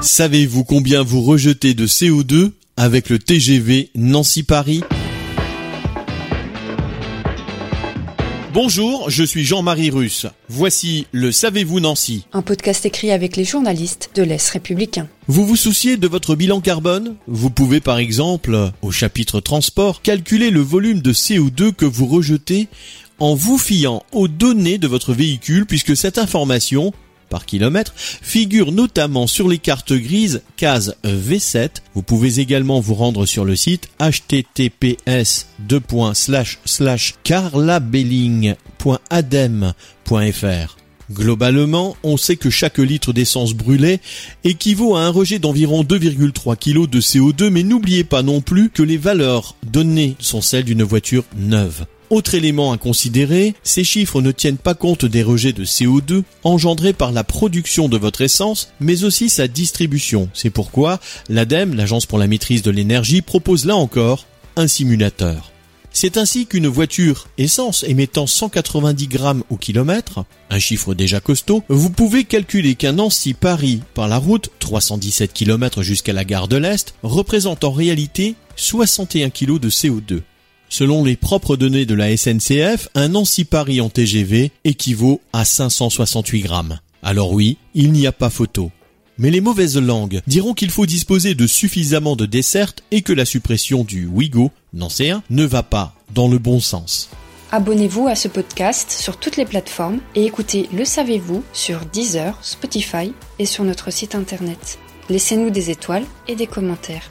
Savez-vous combien vous rejetez de CO2 avec le TGV Nancy-Paris Bonjour, je suis Jean-Marie Russe. Voici le Savez-vous Nancy Un podcast écrit avec les journalistes de l'Est républicain. Vous vous souciez de votre bilan carbone Vous pouvez par exemple, au chapitre transport, calculer le volume de CO2 que vous rejetez en vous fiant aux données de votre véhicule puisque cette information par kilomètre figure notamment sur les cartes grises case V7. Vous pouvez également vous rendre sur le site https carlabelling.adem.fr. Globalement, on sait que chaque litre d'essence brûlée équivaut à un rejet d'environ 2,3 kg de CO2, mais n'oubliez pas non plus que les valeurs données sont celles d'une voiture neuve. Autre élément à considérer, ces chiffres ne tiennent pas compte des rejets de CO2 engendrés par la production de votre essence, mais aussi sa distribution. C'est pourquoi l'ADEME, l'Agence pour la maîtrise de l'énergie, propose là encore un simulateur. C'est ainsi qu'une voiture essence émettant 190 grammes au kilomètre, un chiffre déjà costaud, vous pouvez calculer qu'un Nancy-Paris par la route, 317 km jusqu'à la gare de l'Est, représente en réalité 61 kg de CO2. Selon les propres données de la SNCF, un Nancy-Paris en TGV équivaut à 568 grammes. Alors oui, il n'y a pas photo. Mais les mauvaises langues diront qu'il faut disposer de suffisamment de dessertes et que la suppression du Ouigo, nancéen, ne va pas dans le bon sens. Abonnez-vous à ce podcast sur toutes les plateformes et écoutez Le Savez-vous sur Deezer, Spotify et sur notre site internet. Laissez-nous des étoiles et des commentaires.